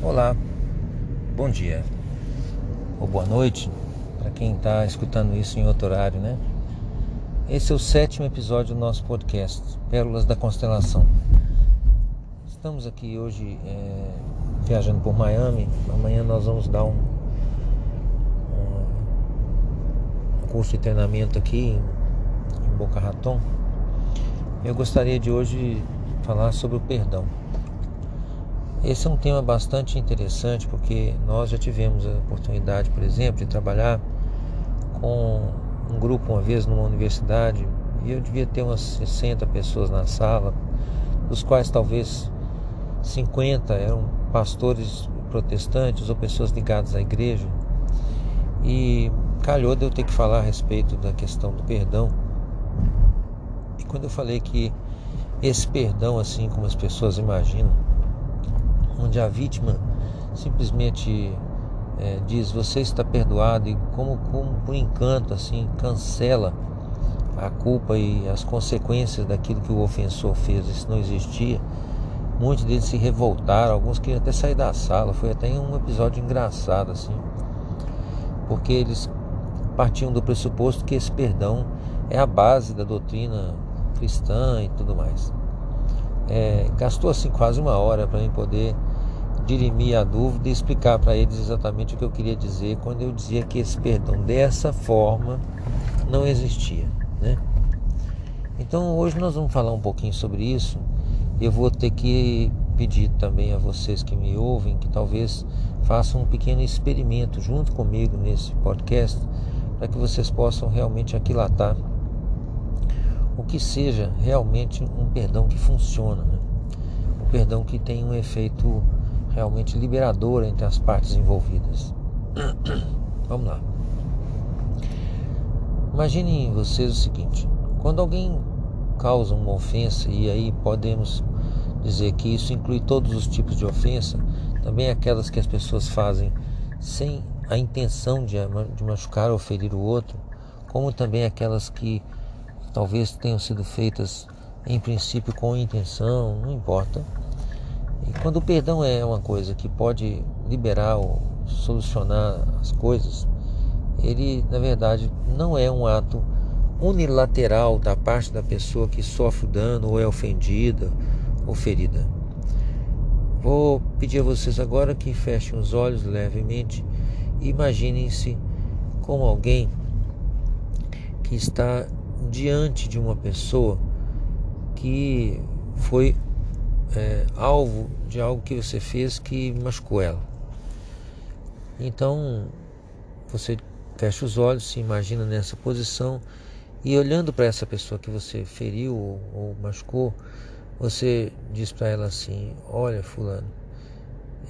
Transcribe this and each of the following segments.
Olá, bom dia ou boa noite para quem está escutando isso em outro horário, né? Esse é o sétimo episódio do nosso podcast, Pérolas da Constelação. Estamos aqui hoje é, viajando por Miami. Amanhã nós vamos dar um, um curso de treinamento aqui em, em Boca Raton. Eu gostaria de hoje falar sobre o perdão. Esse é um tema bastante interessante porque nós já tivemos a oportunidade, por exemplo, de trabalhar com um grupo uma vez numa universidade e eu devia ter umas 60 pessoas na sala, dos quais talvez 50 eram pastores protestantes ou pessoas ligadas à igreja. E calhou de eu ter que falar a respeito da questão do perdão. E quando eu falei que esse perdão, assim como as pessoas imaginam, onde a vítima simplesmente é, diz você está perdoado e como, como por encanto assim cancela a culpa e as consequências daquilo que o ofensor fez, isso não existia. Muitos deles se revoltaram, alguns queriam até sair da sala. Foi até um episódio engraçado assim, porque eles partiam do pressuposto que esse perdão é a base da doutrina cristã e tudo mais. É, gastou assim quase uma hora para mim poder dirimir a dúvida e explicar para eles exatamente o que eu queria dizer quando eu dizia que esse perdão dessa forma não existia, né? Então hoje nós vamos falar um pouquinho sobre isso. Eu vou ter que pedir também a vocês que me ouvem que talvez façam um pequeno experimento junto comigo nesse podcast para que vocês possam realmente aquilatar o que seja realmente um perdão que funciona, né? um perdão que tem um efeito realmente liberadora entre as partes envolvidas. Vamos lá. Imaginem vocês o seguinte: quando alguém causa uma ofensa, e aí podemos dizer que isso inclui todos os tipos de ofensa, também aquelas que as pessoas fazem sem a intenção de, de machucar ou ferir o outro, como também aquelas que talvez tenham sido feitas em princípio com intenção, não importa e quando o perdão é uma coisa que pode liberar ou solucionar as coisas, ele na verdade não é um ato unilateral da parte da pessoa que sofre o dano ou é ofendida ou ferida. Vou pedir a vocês agora que fechem os olhos levemente e imaginem-se como alguém que está diante de uma pessoa que foi é, alvo de algo que você fez que machucou ela. Então você fecha os olhos, se imagina nessa posição e olhando para essa pessoa que você feriu ou, ou machucou, você diz para ela assim: Olha, Fulano,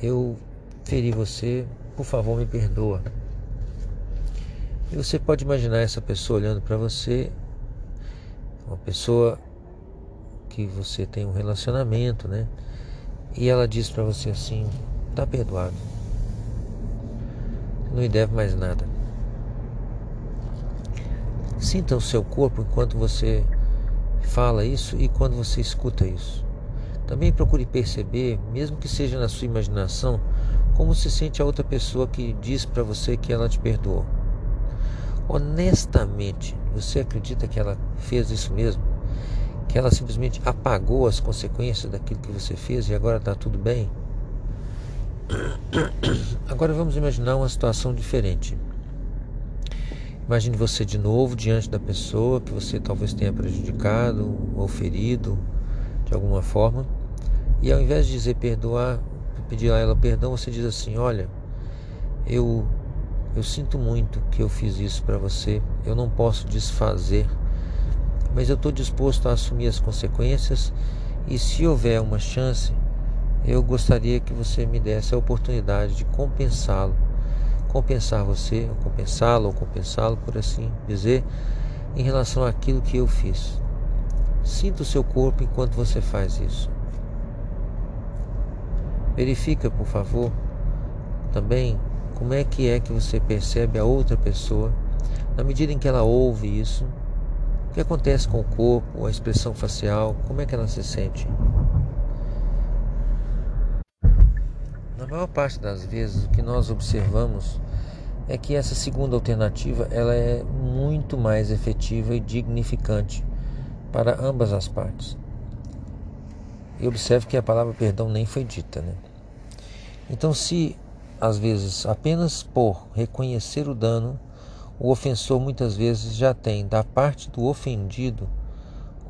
eu feri você, por favor me perdoa. E você pode imaginar essa pessoa olhando para você, uma pessoa que você tem um relacionamento, né? E ela diz para você assim: tá perdoado. Não me deve mais nada. Sinta o seu corpo enquanto você fala isso e quando você escuta isso. Também procure perceber, mesmo que seja na sua imaginação, como se sente a outra pessoa que diz para você que ela te perdoou. Honestamente, você acredita que ela fez isso mesmo? Que ela simplesmente apagou as consequências daquilo que você fez e agora está tudo bem? Agora vamos imaginar uma situação diferente. Imagine você de novo diante da pessoa que você talvez tenha prejudicado ou ferido de alguma forma. E ao invés de dizer perdoar, pedir a ela perdão, você diz assim: Olha, eu, eu sinto muito que eu fiz isso para você. Eu não posso desfazer mas eu estou disposto a assumir as consequências e se houver uma chance, eu gostaria que você me desse a oportunidade de compensá-lo, compensar você, ou compensá-lo, ou compensá-lo, por assim dizer, em relação àquilo que eu fiz. Sinta o seu corpo enquanto você faz isso. Verifica, por favor, também como é que é que você percebe a outra pessoa na medida em que ela ouve isso o que acontece com o corpo, a expressão facial, como é que ela se sente? Na maior parte das vezes o que nós observamos é que essa segunda alternativa ela é muito mais efetiva e dignificante para ambas as partes. E observe que a palavra perdão nem foi dita, né? Então, se às vezes apenas por reconhecer o dano, o ofensor muitas vezes já tem da parte do ofendido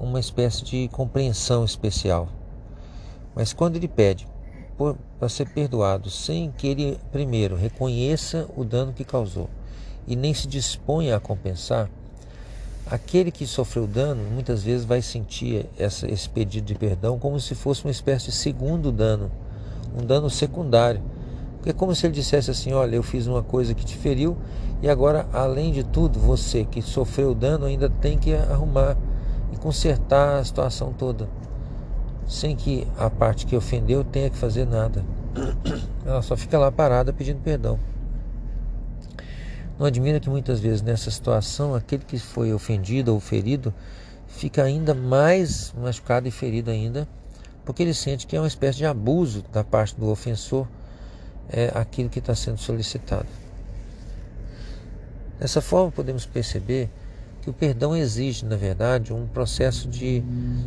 uma espécie de compreensão especial. Mas quando ele pede para ser perdoado sem que ele primeiro reconheça o dano que causou e nem se disponha a compensar, aquele que sofreu dano muitas vezes vai sentir essa, esse pedido de perdão como se fosse uma espécie de segundo dano, um dano secundário. É como se ele dissesse assim: Olha, eu fiz uma coisa que te feriu e agora, além de tudo, você que sofreu dano ainda tem que arrumar e consertar a situação toda sem que a parte que ofendeu tenha que fazer nada. Ela só fica lá parada pedindo perdão. Não admira que muitas vezes nessa situação aquele que foi ofendido ou ferido fica ainda mais machucado e ferido ainda, porque ele sente que é uma espécie de abuso da parte do ofensor é aquilo que está sendo solicitado. Dessa forma podemos perceber que o perdão exige, na verdade, um processo de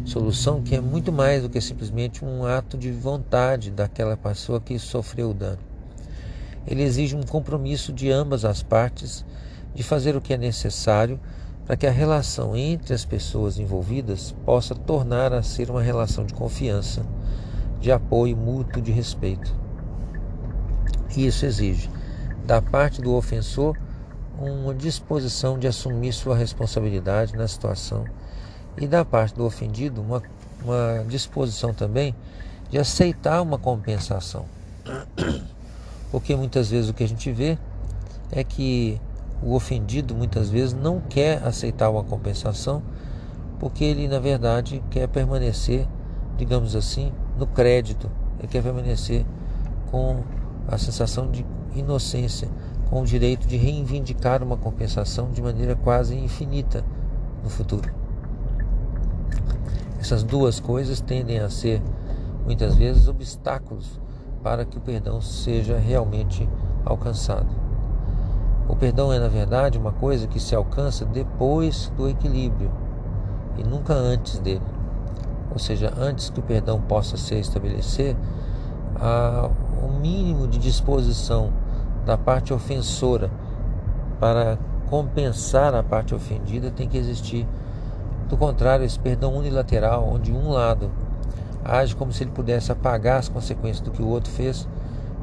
solução que é muito mais do que simplesmente um ato de vontade daquela pessoa que sofreu o dano. Ele exige um compromisso de ambas as partes de fazer o que é necessário para que a relação entre as pessoas envolvidas possa tornar a ser uma relação de confiança, de apoio mútuo, de respeito. Isso exige, da parte do ofensor, uma disposição de assumir sua responsabilidade na situação e da parte do ofendido uma, uma disposição também de aceitar uma compensação. Porque muitas vezes o que a gente vê é que o ofendido muitas vezes não quer aceitar uma compensação porque ele na verdade quer permanecer, digamos assim, no crédito, ele quer permanecer com a sensação de inocência, com o direito de reivindicar uma compensação de maneira quase infinita no futuro. Essas duas coisas tendem a ser muitas vezes obstáculos para que o perdão seja realmente alcançado. O perdão é, na verdade, uma coisa que se alcança depois do equilíbrio e nunca antes dele. Ou seja, antes que o perdão possa se estabelecer, há um mínimo de disposição da parte ofensora para compensar a parte ofendida tem que existir. Do contrário, esse perdão unilateral, onde um lado age como se ele pudesse apagar as consequências do que o outro fez,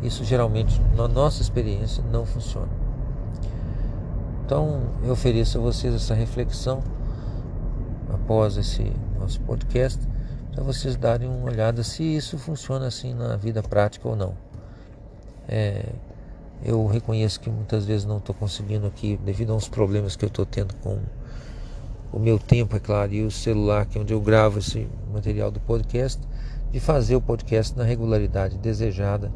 isso geralmente, na nossa experiência, não funciona. Então, eu ofereço a vocês essa reflexão após esse nosso podcast, para vocês darem uma olhada se isso funciona assim na vida prática ou não. É, eu reconheço que muitas vezes não estou conseguindo aqui, devido a uns problemas que eu estou tendo com o meu tempo, é claro, e o celular, que é onde eu gravo esse material do podcast, de fazer o podcast na regularidade desejada.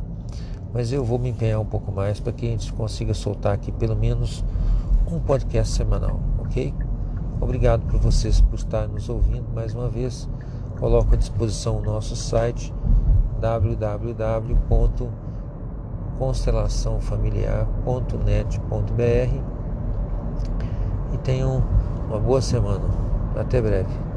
Mas eu vou me empenhar um pouco mais para que a gente consiga soltar aqui pelo menos um podcast semanal, ok? Obrigado por vocês por estar nos ouvindo mais uma vez. Coloco à disposição o nosso site www constelaçãofamiliar.net.br e tenham uma boa semana. Até breve.